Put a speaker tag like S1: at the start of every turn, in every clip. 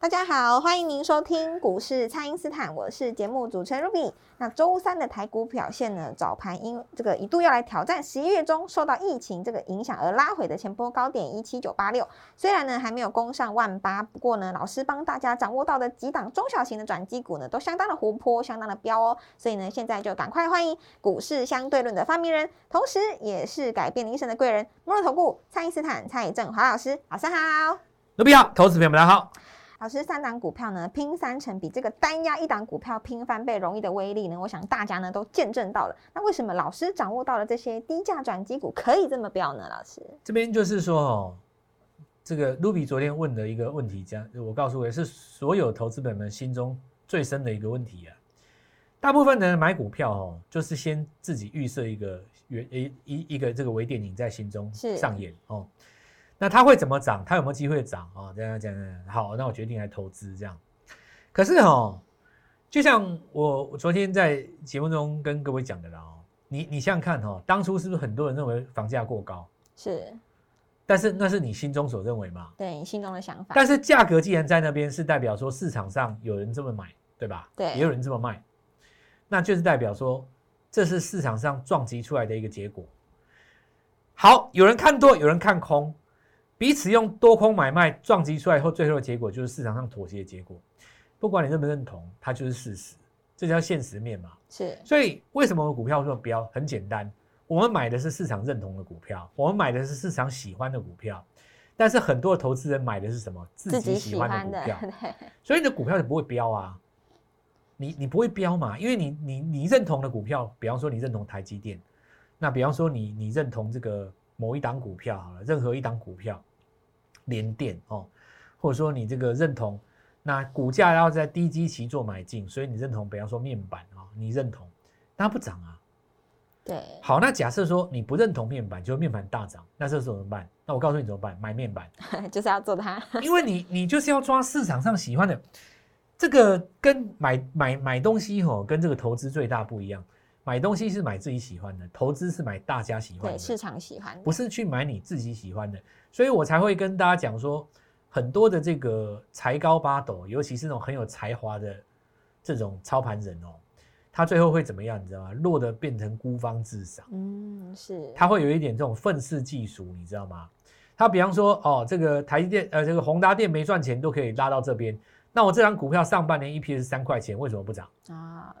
S1: 大家好，欢迎您收听股市蔡因斯坦，我是节目主持人 Ruby。那周三的台股表现呢？早盘因这个一度要来挑战十一月中受到疫情这个影响而拉回的前波高点一七九八六，虽然呢还没有攻上万八，不过呢老师帮大家掌握到的几档中小型的转机股呢，都相当的活泼，相当的彪哦。所以呢，现在就赶快欢迎股市相对论的发明人，同时也是改变一生的贵人——摩尔投顾蔡因斯坦蔡振华老师，老师好
S2: ，Ruby 好，投资朋友们大家好。
S1: 老师，三档股票呢拼三成，比这个单压一档股票拼翻倍容易的威力呢，我想大家呢都见证到了。那为什么老师掌握到了这些低价转机股可以这么标呢？老师，
S2: 这边就是说哦，这个 Ruby 昨天问的一个问题，这样我告诉也是所有投资本们心中最深的一个问题啊。大部分的人买股票哦，就是先自己预设一个原一一一个这个微电影在心中上演哦。那它会怎么涨？它有没有机会涨啊？这样讲，好，那我决定来投资这样。可是哈，就像我我昨天在节目中跟各位讲的啦哦，你你想想看哦，当初是不是很多人认为房价过高？
S1: 是，
S2: 但是那是你心中所认为嘛？
S1: 对，你心中的想法。
S2: 但是价格既然在那边，是代表说市场上有人这么买，对吧？
S1: 对，
S2: 也有人这么卖，那就是代表说这是市场上撞击出来的一个结果。好，有人看多，有人看空。彼此用多空买卖撞击出来以后，最后的结果就是市场上妥协的结果。不管你认不认同，它就是事实，这叫现实面嘛。
S1: 是。
S2: 所以为什么股票这么标？很简单，我们买的是市场认同的股票，我们买的是市场喜欢的股票。但是很多的投资人买的是什么？自己喜欢的股票。所以你的股票就不会标啊。你你不会标嘛？因为你你你认同的股票，比方说你认同台积电，那比方说你你认同这个某一档股票好了，任何一档股票。连电哦，或者说你这个认同，那股价要在低基期做买进，所以你认同，比方说面板啊，你认同，它不涨啊。
S1: 对。
S2: 好，那假设说你不认同面板，就面板大涨，那这时候怎么办？那我告诉你怎么办？买面板，
S1: 就是要做它。
S2: 因为你你就是要抓市场上喜欢的，这个跟买买买东西吼，跟这个投资最大不一样。买东西是买自己喜欢的，投资是买大家喜欢的，
S1: 市场喜欢，
S2: 不是去买你自己喜欢的。所以我才会跟大家讲说，很多的这个才高八斗，尤其是那种很有才华的这种操盘人哦，他最后会怎么样？你知道吗？落得变成孤芳自赏。
S1: 嗯，是。
S2: 他会有一点这种愤世嫉俗，你知道吗？他比方说，哦，这个台积电，呃，这个宏达电没赚钱都可以拉到这边。那我这张股票上半年 EPS 三块钱，为什么不涨啊？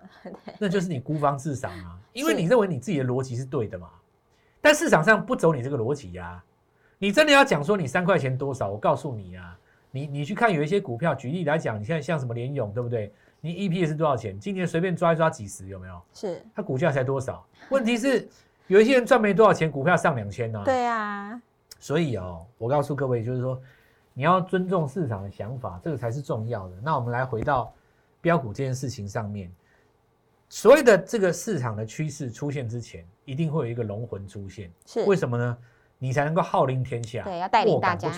S2: 那就是你孤芳自赏啊，因为你认为你自己的逻辑是对的嘛。但市场上不走你这个逻辑呀。你真的要讲说你三块钱多少？我告诉你啊，你你去看有一些股票，举例来讲，你现在像什么联勇，对不对？你 EPS 多少钱？今年随便抓一抓几十，有没有？
S1: 是。
S2: 它股价才多少？问题是有一些人赚没多少钱，股票上两千呢。
S1: 对啊。
S2: 所以哦，我告诉各位，就是说。你要尊重市场的想法，这个才是重要的。那我们来回到标股这件事情上面，所谓的这个市场的趋势出现之前，一定会有一个龙魂出现。
S1: 是
S2: 为什么呢？你才能够号令天下，
S1: 对，要带领大家，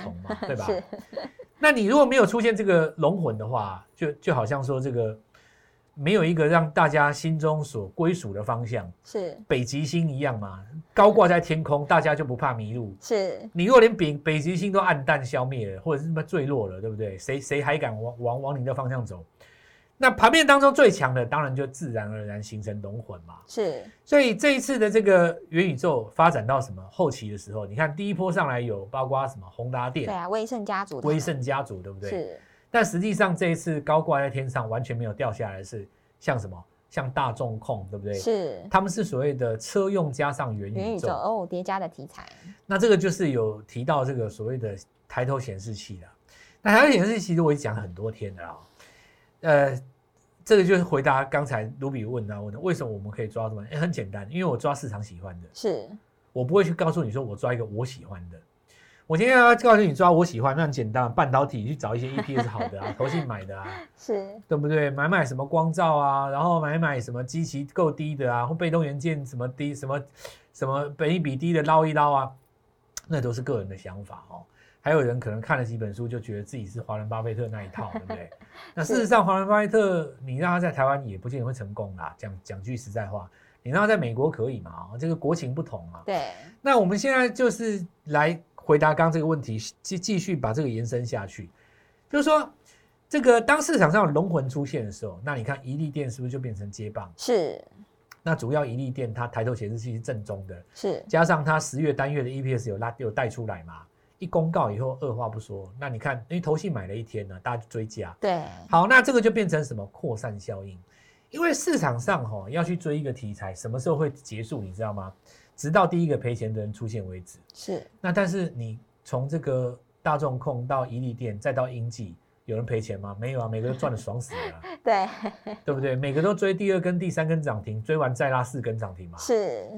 S2: 对吧？那你如果没有出现这个龙魂的话，就就好像说这个。没有一个让大家心中所归属的方向，
S1: 是
S2: 北极星一样嘛？高挂在天空，大家就不怕迷路。
S1: 是
S2: 你如果连北北极星都暗淡消灭了，或者是什么坠落了，对不对？谁谁还敢往往往你的方向走？那盘面当中最强的，当然就自然而然形成龙魂嘛。
S1: 是，
S2: 所以这一次的这个元宇宙发展到什么后期的时候，你看第一波上来有包括什么宏达电，
S1: 对啊，威盛家族，
S2: 威盛家族，对不对？
S1: 是。
S2: 但实际上这一次高挂在天上，完全没有掉下来，是像什么？像大众控，对不对？
S1: 是，
S2: 他们是所谓的车用加上元宇宙
S1: 哦，叠加的题材。
S2: 那这个就是有提到这个所谓的抬头显示器的。那抬头显示器其实我已经讲很多天了啊。呃，这个就是回答刚才卢比问啊，问的为什么我们可以抓什么？哎，很简单，因为我抓市场喜欢的。
S1: 是，
S2: 我不会去告诉你说我抓一个我喜欢的。我今天要告诉你抓我喜欢，那很简单，半导体去找一些 EPS 好的啊，投信买的啊，
S1: 是
S2: 对不对？买买什么光照啊，然后买买什么基期够低的啊，或被动元件什么低什么什么本益比低的捞一捞啊，那都是个人的想法哦。还有人可能看了几本书，就觉得自己是华人巴菲特那一套，对不对？那事实上，华人巴菲特你让他在台湾也不见得会成功啦。讲讲句实在话，你让他在美国可以嘛？啊，这个国情不同嘛。
S1: 对。
S2: 那我们现在就是来回答刚这个问题，继继续把这个延伸下去，就是说，这个当市场上龙魂出现的时候，那你看一利电是不是就变成接棒？
S1: 是。
S2: 那主要一利电它抬头显示器是正宗的，
S1: 是。
S2: 加上它十月单月的 EPS 有拉有带出来嘛？一公告以后，二话不说，那你看，因为投信买了一天呢，大家就追加。
S1: 对，
S2: 好，那这个就变成什么扩散效应？因为市场上哈要去追一个题材，什么时候会结束？你知道吗？直到第一个赔钱的人出现为止。
S1: 是。
S2: 那但是你从这个大众控到伊利店，再到英记，有人赔钱吗？没有啊，每个都赚的爽死了。
S1: 对，
S2: 对不对？每个都追第二根、第三根涨停，追完再拉四根涨停嘛。
S1: 是，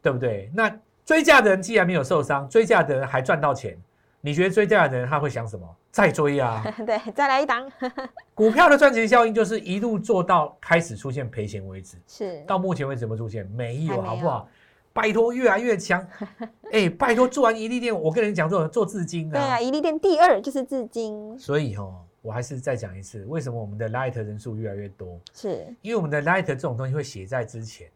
S2: 对不对？那追价的人既然没有受伤，追价的人还赚到钱。你觉得追价的人他会想什么？再追啊！
S1: 对，再来一档。
S2: 股票的赚钱效应就是一路做到开始出现赔钱为止。
S1: 是。
S2: 到目前为止没有出现？没有，好不好？拜托，越来越强。哎，拜托，做完一利店，我跟人讲做做至今啊。
S1: 对啊，一利店第二就是至今。
S2: 所以哦，我还是再讲一次，为什么我们的 Light 人数越来越多？
S1: 是
S2: 因为我们的 Light 这种东西会写在之前。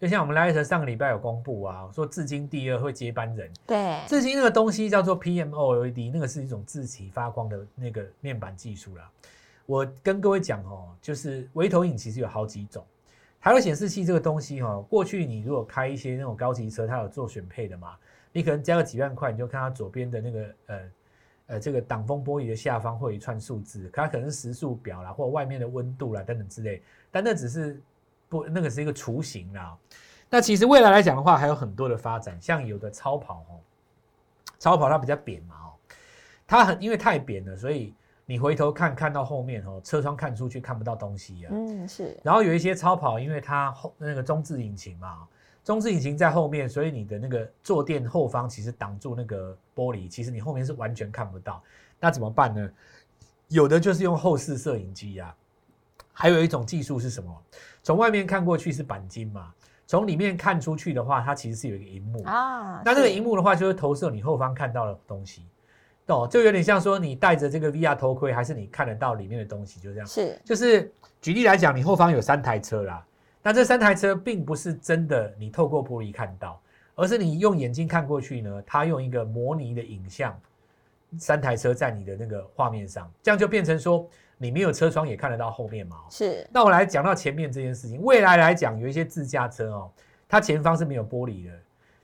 S2: 就像我们 Light 上个礼拜有公布啊，说至今第二会接班人。
S1: 对，
S2: 至今那个东西叫做 PMOLED，那个是一种自体发光的那个面板技术啦。我跟各位讲哦，就是微投影其实有好几种。还有显示器这个东西哈，过去你如果开一些那种高级车，它有做选配的嘛，你可能加个几万块，你就看它左边的那个呃呃这个挡风玻璃的下方会有一串数字，它可能是时速表啦，或外面的温度啦等等之类，但那只是。不，那个是一个雏形啦。那其实未来来讲的话，还有很多的发展，像有的超跑哦，超跑它比较扁嘛哦，它很因为太扁了，所以你回头看看到后面哦，车窗看出去看不到东西啊。
S1: 嗯，是。
S2: 然后有一些超跑，因为它后那个中置引擎嘛，中置引擎在后面，所以你的那个坐垫后方其实挡住那个玻璃，其实你后面是完全看不到。那怎么办呢？有的就是用后视摄影机啊。还有一种技术是什么？从外面看过去是钣金嘛，从里面看出去的话，它其实是有一个荧幕啊。那这个荧幕的话，就是投射你后方看到的东西，懂？就有点像说你戴着这个 VR 头盔，还是你看得到里面的东西，就这样。
S1: 是，
S2: 就是举例来讲，你后方有三台车啦，那这三台车并不是真的你透过玻璃看到，而是你用眼睛看过去呢，它用一个模拟的影像，三台车在你的那个画面上，这样就变成说。你没有车窗也看得到后面嘛？
S1: 是。
S2: 那我来讲到前面这件事情，未来来讲有一些自驾车哦，它前方是没有玻璃的，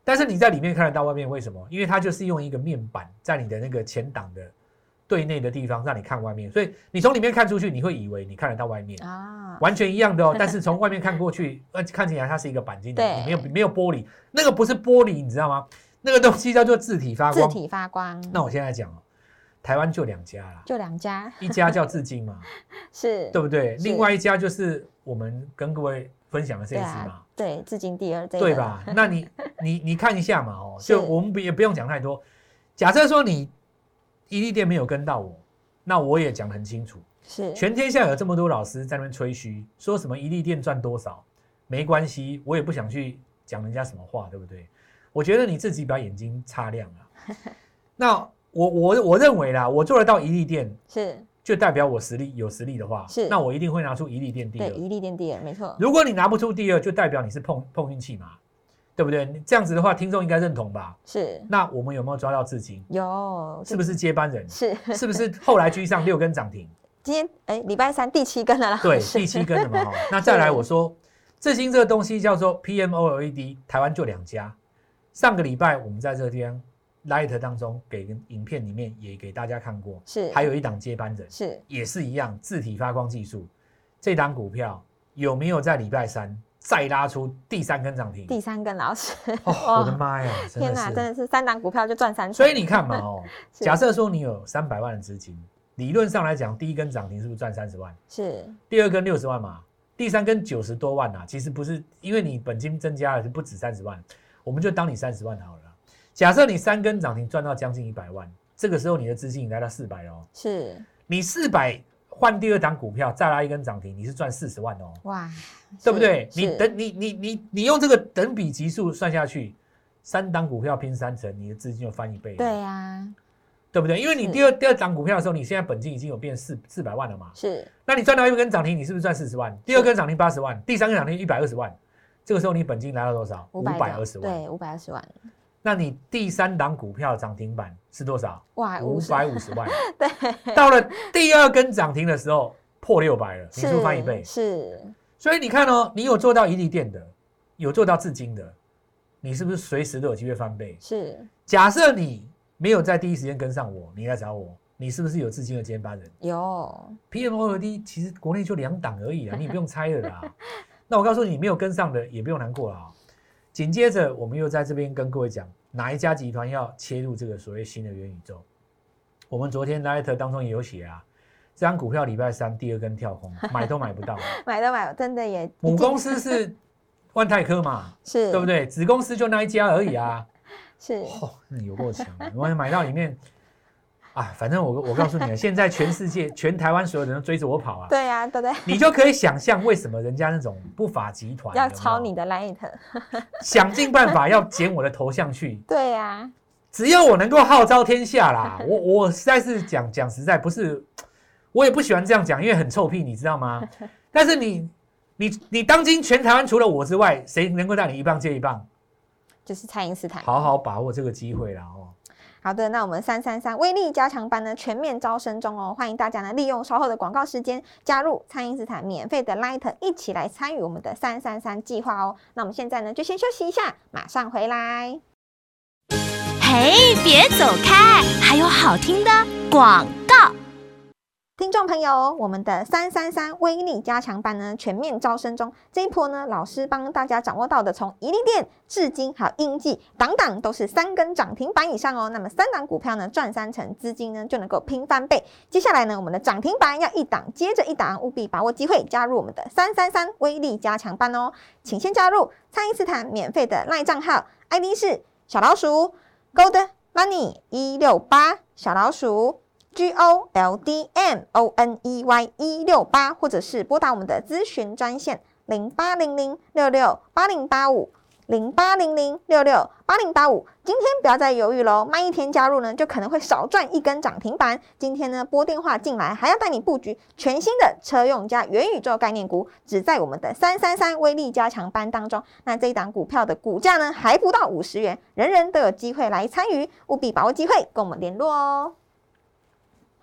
S2: 但是你在里面看得到外面，为什么？因为它就是用一个面板在你的那个前挡的对内的地方让你看外面，所以你从里面看出去，你会以为你看得到外面啊，完全一样的哦。但是从外面看过去，呃，看起来它是一个钣金的，没有没有玻璃，那个不是玻璃，你知道吗？那个东西叫做自体发光。
S1: 自体发光。
S2: 那我现在讲哦。台湾就两家啦，
S1: 就两家，
S2: 一家叫至今嘛，
S1: 是
S2: 对不对？另外一家就是我们跟各位分享的这一次嘛，
S1: 对，至今第二，
S2: 对吧？那你你你看一下嘛，哦，就我们也不用讲太多。假设说你伊利店没有跟到我，那我也讲很清楚，
S1: 是
S2: 全天下有这么多老师在那边吹嘘，说什么伊利店赚多少，没关系，我也不想去讲人家什么话，对不对？我觉得你自己把眼睛擦亮了，那。我我我认为啦，我做得到一利店
S1: 是，
S2: 就代表我实力有实力的话，
S1: 是，
S2: 那我一定会拿出一力垫第二。
S1: 对，一力垫第二，没错。
S2: 如果你拿不出第二，就代表你是碰碰运气嘛，对不对？这样子的话，听众应该认同吧？
S1: 是。
S2: 那我们有没有抓到至今？
S1: 有。
S2: 是不是接班人？
S1: 是。
S2: 是不是后来居上六根涨停？
S1: 今天哎，礼拜三第七根了啦。
S2: 对，第七根了嘛。那再来，我说至今这个东西叫做 PMOLED，台湾就两家。上个礼拜我们在这边。Light 当中给影片里面也给大家看过，
S1: 是
S2: 还有一档接班人，
S1: 是
S2: 也是一样字体发光技术，这档股票有没有在礼拜三再拉出第三根涨停？
S1: 第三根老师，
S2: 我的妈呀！
S1: 天哪，真的是三档股票就赚三
S2: 所以你看嘛，哦，假设说你有三百万的资金，理论上来讲，第一根涨停是不是赚三十万？
S1: 是，
S2: 第二根六十万嘛，第三根九十多万呐，其实不是，因为你本金增加了，就不止三十万，我们就当你三十万好了。假设你三根涨停赚到将近一百万，这个时候你的资金来到四百哦。
S1: 是
S2: 你四百换第二档股票，再拉一根涨停，你是赚四十万哦。
S1: 哇，
S2: 对不对？你等你你你你用这个等比级数算下去，三档股票拼三成，你的资金就翻一倍。
S1: 对呀，
S2: 对不对？因为你第二第二档股票的时候，你现在本金已经有变四四百万了嘛，
S1: 是
S2: 那你赚到一根涨停，你是不是赚四十万？第二根涨停八十万，第三根涨停一百二十万，这个时候你本金来到多少？五百二十万。
S1: 对，五百二十万，
S2: 那你第三档股票涨停板是多少？
S1: 哇，
S2: 五百五十万。
S1: 对，
S2: 到了第二根涨停的时候破六百了，你是不是翻一倍？
S1: 是
S2: 所以你看哦，你有做到一利店的，有做到至今的，你是不是随时都有机会翻倍？
S1: 是
S2: 假设你没有在第一时间跟上我，你来找我，你是不是有至今的接班人
S1: 有
S2: ？PMOD 其实国内就两档而已啊，你也不用猜了啦。那我告诉你，没有跟上的也不用难过了啊。紧接着，我们又在这边跟各位讲，哪一家集团要切入这个所谓新的元宇宙？我们昨天 Light 当中也有写啊，这张股票礼拜三第二根跳空，买都买不到。
S1: 买都买，真的也
S2: 母公司是万泰科嘛，
S1: 是
S2: 对不？对？子公司就那一家而已啊。
S1: 是
S2: 哦，那有够强的，我买到里面啊，反正我我告诉你啊，现在全世界全台湾所有人都追着我跑啊，
S1: 对呀，对对，
S2: 你就可以想象为什么人家那种不法集团
S1: 要抄你的 Light，
S2: 想尽办法要剪我的头像去，
S1: 对呀，
S2: 只要我能够号召天下啦，我我实在是讲讲实在不是，我也不喜欢这样讲，因为很臭屁，你知道吗？但是你你你当今全台湾除了我之外，谁能够让你一棒接一棒？
S1: 就是蔡英斯坦。
S2: 好好把握这个机会啦哦。
S1: 好的，那我们三三三威力加强班呢全面招生中哦，欢迎大家呢利用稍后的广告时间加入餐饮斯坦免费的 Light，一起来参与我们的三三三计划哦。那我们现在呢就先休息一下，马上回来。
S3: 嘿，别走开，还有好听的广。
S1: 听众朋友，我们的三三三威力加强班呢全面招生中，这一波呢，老师帮大家掌握到的，从一利店至今还有英记，档档都是三根涨停板以上哦。那么三档股票呢赚三成，资金呢就能够拼翻倍。接下来呢，我们的涨停板要一档接着一档，务必把握机会，加入我们的三三三威力加强班哦。请先加入蔡因斯坦免费的赖账号，ID 是小老鼠 Gold Money 一六八小老鼠。G O L D M O N E Y 一六八，或者是拨打我们的咨询专线零八零零六六八零八五零八零零六六八零八五。今天不要再犹豫喽，慢一天加入呢，就可能会少赚一根涨停板。今天呢，拨电话进来，还要带你布局全新的车用加元宇宙概念股，只在我们的三三三威力加强班当中。那这一档股票的股价呢，还不到五十元，人人都有机会来参与，务必把握机会，跟我们联络哦。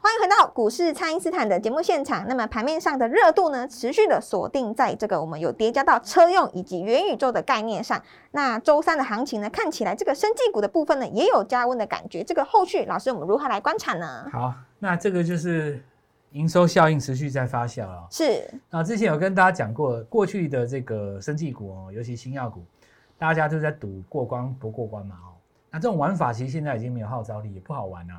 S1: 欢迎回到股市，蔡因斯坦的节目现场。那么盘面上的热度呢，持续的锁定在这个我们有叠加到车用以及元宇宙的概念上。那周三的行情呢，看起来这个生技股的部分呢，也有加温的感觉。这个后续，老师我们如何来观察呢？
S2: 好，那这个就是营收效应持续在发酵啊。
S1: 是
S2: 那之前有跟大家讲过，过去的这个生技股哦，尤其新药股，大家都在赌过关不过关嘛哦。那这种玩法其实现在已经没有号召力，也不好玩了。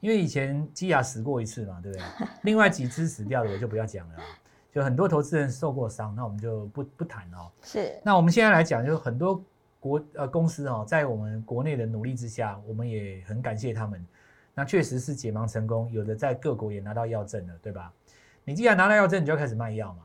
S2: 因为以前基亚死过一次嘛，对不对？另外几只死掉的我就不要讲了，就很多投资人受过伤，那我们就不不谈哦。
S1: 是，
S2: 那我们现在来讲，就是很多国呃公司哦，在我们国内的努力之下，我们也很感谢他们。那确实是解盲成功，有的在各国也拿到药证了，对吧？你既然拿到药证，你就要开始卖药嘛。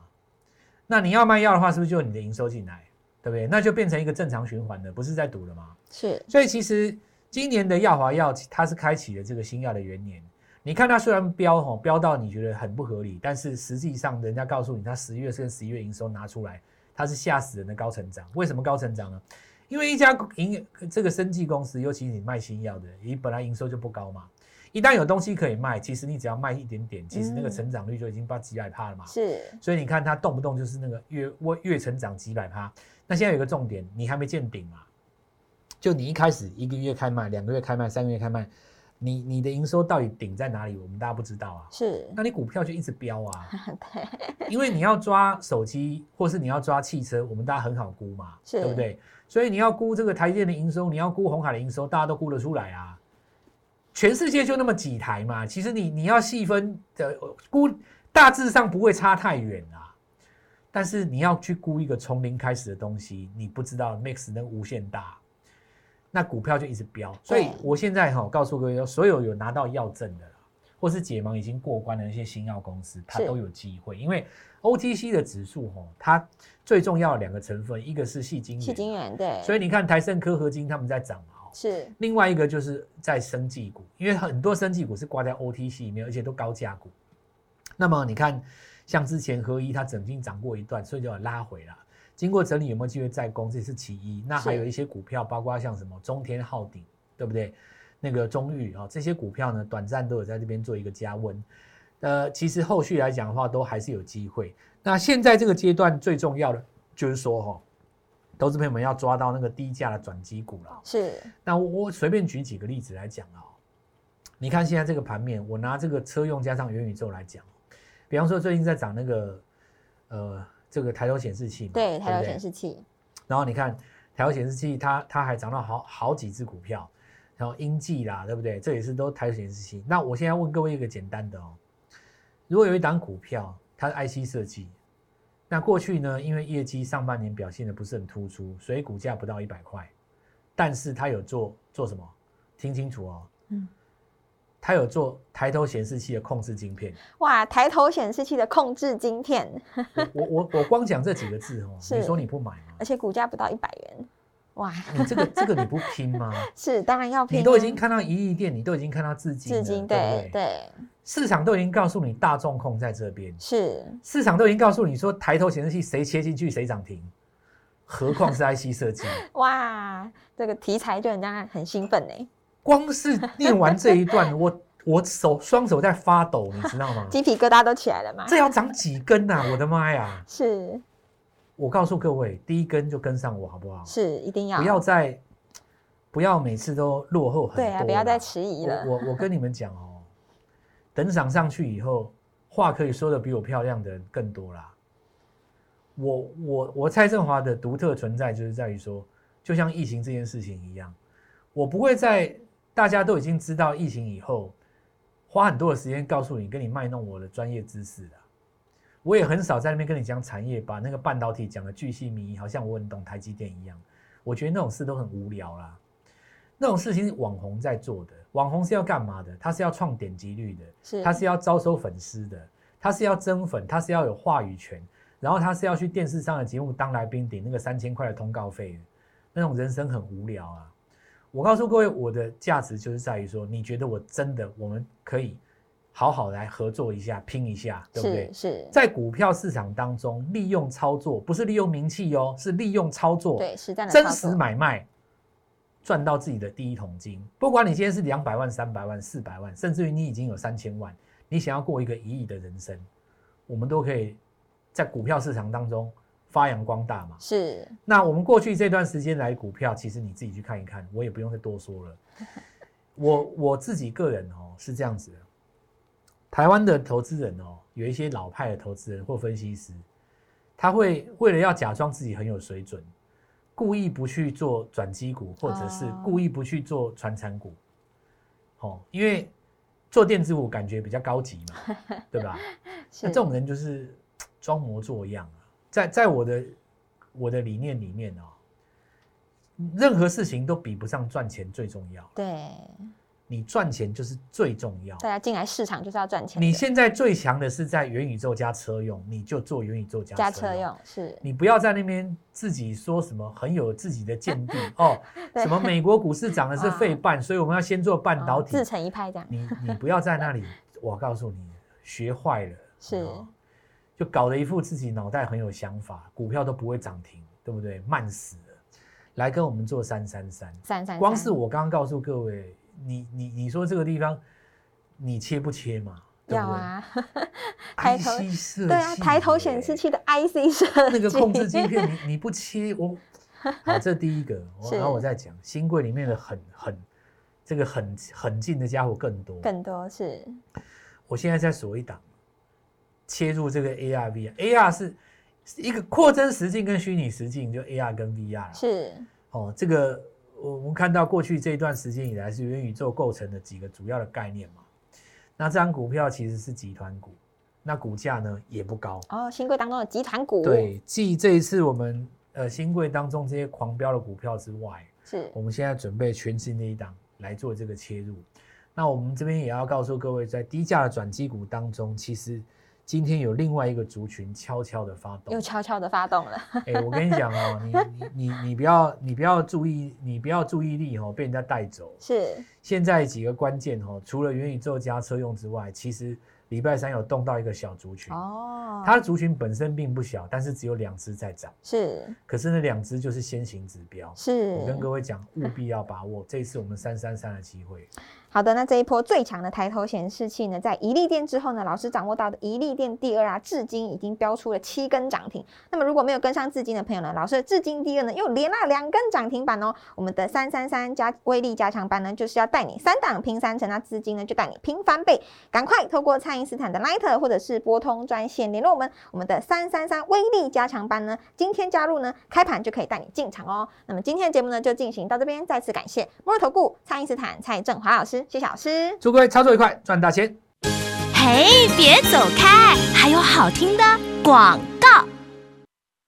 S2: 那你要卖药的话，是不是就你的营收进来，对不对？那就变成一个正常循环的，不是在赌了吗？
S1: 是，
S2: 所以其实。今年的耀华药，它是开启了这个新药的元年。你看它虽然标吼标到你觉得很不合理，但是实际上人家告诉你，它十月跟十一月营收拿出来，它是吓死人的高成长。为什么高成长呢？因为一家营这个生技公司，尤其你卖新药的，你本来营收就不高嘛。一旦有东西可以卖，其实你只要卖一点点，其实那个成长率就已经到几百趴了嘛。
S1: 是，
S2: 所以你看它动不动就是那个月月成长几百趴。那现在有个重点，你还没见顶嘛？就你一开始一个月开卖，两个月开卖，三个月开卖，你你的营收到底顶在哪里？我们大家不知道啊。
S1: 是，
S2: 那你股票就一直飙啊。
S1: 对，
S2: 因为你要抓手机，或是你要抓汽车，我们大家很好估嘛，
S1: 是
S2: 对不对？所以你要估这个台电的营收，你要估红海的营收，大家都估得出来啊。全世界就那么几台嘛，其实你你要细分的估，大致上不会差太远啊。但是你要去估一个从零开始的东西，你不知道 Max 能无限大。那股票就一直飙。所以我现在哈告诉各位，所有有拿到药证的，或是解盲已经过关的那些新药公司，它都有机会，因为 OTC 的指数哈，它最重要的两个成分，一个是细晶
S1: 细晶元，对。
S2: 所以你看台盛科合金他们在涨嘛，
S1: 是。
S2: 另外一个就是在生技股，因为很多生技股是挂在 OTC 里面，而且都高价股。那么你看，像之前合一它曾经涨过一段，所以就要拉回了。经过整理有没有机会再攻？这是其一。那还有一些股票，包括像什么中天浩鼎，对不对？那个中裕啊，这些股票呢，短暂都有在这边做一个加温。呃，其实后续来讲的话，都还是有机会。那现在这个阶段最重要的就是说，哈，投资朋友们要抓到那个低价的转机股了。
S1: 是。
S2: 那我我随便举几个例子来讲啊。你看现在这个盘面，我拿这个车用加上元宇宙来讲，比方说最近在涨那个，呃。这个抬头显示器嘛，
S1: 对，抬头显示器。
S2: 然后你看抬头显示器，它它还涨到好好几只股票，然后英记啦，对不对？这也是都抬头显示器。那我现在问各位一个简单的哦，如果有一档股票，它是 IC 设计，那过去呢，因为业绩上半年表现的不是很突出，所以股价不到一百块，但是它有做做什么？听清楚哦，嗯。它有做抬头显示器的控制晶片，
S1: 哇！抬头显示器的控制晶片，
S2: 我我我光讲这几个字哦，你说你不买吗？
S1: 而且股价不到一百元，哇！
S2: 你这个这个你不拼吗？
S1: 是，当然要拼。
S2: 你都已经看到一亿店，你都已经看到至今，至今对对，市场都已经告诉你大众控在这边，
S1: 是
S2: 市场都已经告诉你说抬头显示器谁切进去谁涨停，何况是 IC 设计？
S1: 哇，这个题材就让人家很兴奋呢。
S2: 光是念完这一段，我我手双手在发抖，你知道吗？
S1: 鸡皮疙瘩都起来了嘛？
S2: 这要长几根呐？我的妈呀！
S1: 是，
S2: 我告诉各位，第一根就跟上我好不好？
S1: 是，一定要
S2: 不要再不要每次都落后很多。对
S1: 啊，不要再迟疑了。
S2: 我我跟你们讲哦，等涨上去以后，话可以说的比我漂亮的人更多啦。我我我蔡振华的独特存在就是在于说，就像疫情这件事情一样，我不会在。大家都已经知道疫情以后，花很多的时间告诉你，跟你卖弄我的专业知识的。我也很少在那边跟你讲产业，把那个半导体讲的巨细靡遗，好像我很懂台积电一样。我觉得那种事都很无聊啦。那种事情是网红在做的，网红是要干嘛的？他是要创点击率的，
S1: 是
S2: 他是要招收粉丝的，他是要增粉，他是要有话语权，然后他是要去电视上的节目当来宾顶那个三千块的通告费的。那种人生很无聊啊。我告诉各位，我的价值就是在于说，你觉得我真的我们可以好好来合作一下，拼一下，对不对？
S1: 是，
S2: 在股票市场当中，利用操作，不是利用名气哦，是利用操作，
S1: 对，实战
S2: 真实买卖，赚到自己的第一桶金。不管你今天是两百万、三百万、四百万，甚至于你已经有三千万，你想要过一个一亿的人生，我们都可以在股票市场当中。发扬光大嘛？
S1: 是。
S2: 那我们过去这段时间来股票，其实你自己去看一看，我也不用再多说了。我我自己个人哦是这样子的，台湾的投资人哦，有一些老派的投资人或分析师，他会为了要假装自己很有水准，故意不去做转机股，或者是故意不去做传产股。哦，因为做电子股感觉比较高级嘛，对吧？那这种人就是装模作样。在在我的我的理念里面哦，任何事情都比不上赚钱最重要。
S1: 对，
S2: 你赚钱就是最重要。
S1: 大家进来市场就是要赚钱。
S2: 你现在最强的是在元宇宙加车用，你就做元宇宙加
S1: 加车用。是，
S2: 你不要在那边自己说什么很有自己的见地 哦，什么美国股市涨的是费半，所以我们要先做半导体，
S1: 自成一派这样。
S2: 你你不要在那里，我告诉你，学坏了
S1: 是。
S2: 就搞得一副自己脑袋很有想法，股票都不会涨停，对不对？慢死了，来跟我们做三三三
S1: 三三。
S2: 光是我刚刚告诉各位，你你你说这个地方，你切不切嘛？
S1: 要啊。
S2: IC 设
S1: 对啊，抬头显示器的 IC 设
S2: 那个控制晶片，你你不切我。好，这第一个，然后我再讲新贵里面的很很这个很很近的家伙更多，
S1: 更多是。
S2: 我现在在锁一档。切入这个 AR、VR，AR 是一个扩增实境跟虚拟实境，就 AR 跟 VR
S1: 是
S2: 哦，这个我们看到过去这一段时间以来是元宇宙构成的几个主要的概念嘛。那这张股票其实是集团股，那股价呢也不高
S1: 哦。新贵当中的集团股，
S2: 对，继这一次我们呃新贵当中这些狂飙的股票之外，
S1: 是
S2: 我们现在准备全新的一档来做这个切入。那我们这边也要告诉各位，在低价的转机股当中，其实今天有另外一个族群悄悄的发动，
S1: 又悄悄的发动了。
S2: 哎，我跟你讲哦，你你你你不要你不要注意，你不要注意力哦被人家带走。
S1: 是，
S2: 现在几个关键哦，除了元宇宙加车用之外，其实。礼拜三有动到一个小族群哦，它的族群本身并不小，但是只有两只在涨，
S1: 是，
S2: 可是那两只就是先行指标，
S1: 是
S2: 我跟各位讲，务必要把握 这次我们三三三的机会。
S1: 好的，那这一波最强的抬头显示器呢，在一利电之后呢，老师掌握到的一利电第二啊，至今已经标出了七根涨停。那么如果没有跟上至今的朋友呢，老师的至今第二呢又连了两根涨停板哦。我们的三三三加威力加强版呢，就是要带你三档拼三成，那资金呢就带你拼翻倍。赶快透过蔡因斯坦的 Light 或者是拨通专线联络我们，我们的三三三威力加强班呢，今天加入呢，开盘就可以带你进场哦。那么今天的节目呢就进行到这边，再次感谢摩尔投顾蔡因斯坦蔡振华老师，谢谢老师。
S2: 祝各位操作愉快，赚大钱！
S3: 嘿，别走开，还有好听的广告。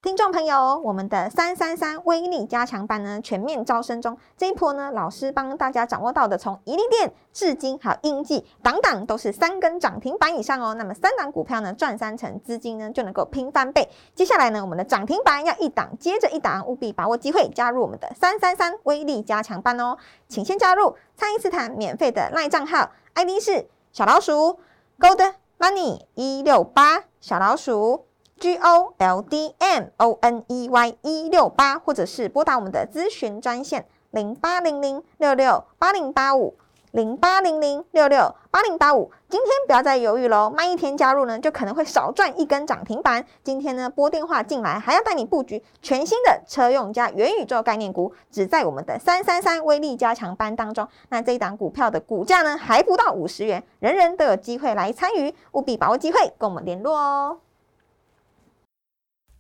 S1: 听众朋友，我们的三三三威力加强班呢，全面招生中。这一波呢，老师帮大家掌握到的，从一利电至今还有英记，档档都是三根涨停板以上哦。那么三档股票呢，赚三成，资金呢就能够拼翻倍。接下来呢，我们的涨停板要一档接着一档，务必把握机会，加入我们的三三三威力加强班哦。请先加入蔡因斯坦免费的赖账号，ID 是小老鼠 Gold Money 一六八小老鼠。G O L D M O N E Y 一六八，或者是拨打我们的咨询专线零八零零六六八零八五零八零零六六八零八五。今天不要再犹豫喽，慢一天加入呢，就可能会少赚一根涨停板。今天呢，拨电话进来，还要带你布局全新的车用加元宇宙概念股，只在我们的三三三威力加强班当中。那这一档股票的股价呢，还不到五十元，人人都有机会来参与，务必把握机会，跟我们联络哦。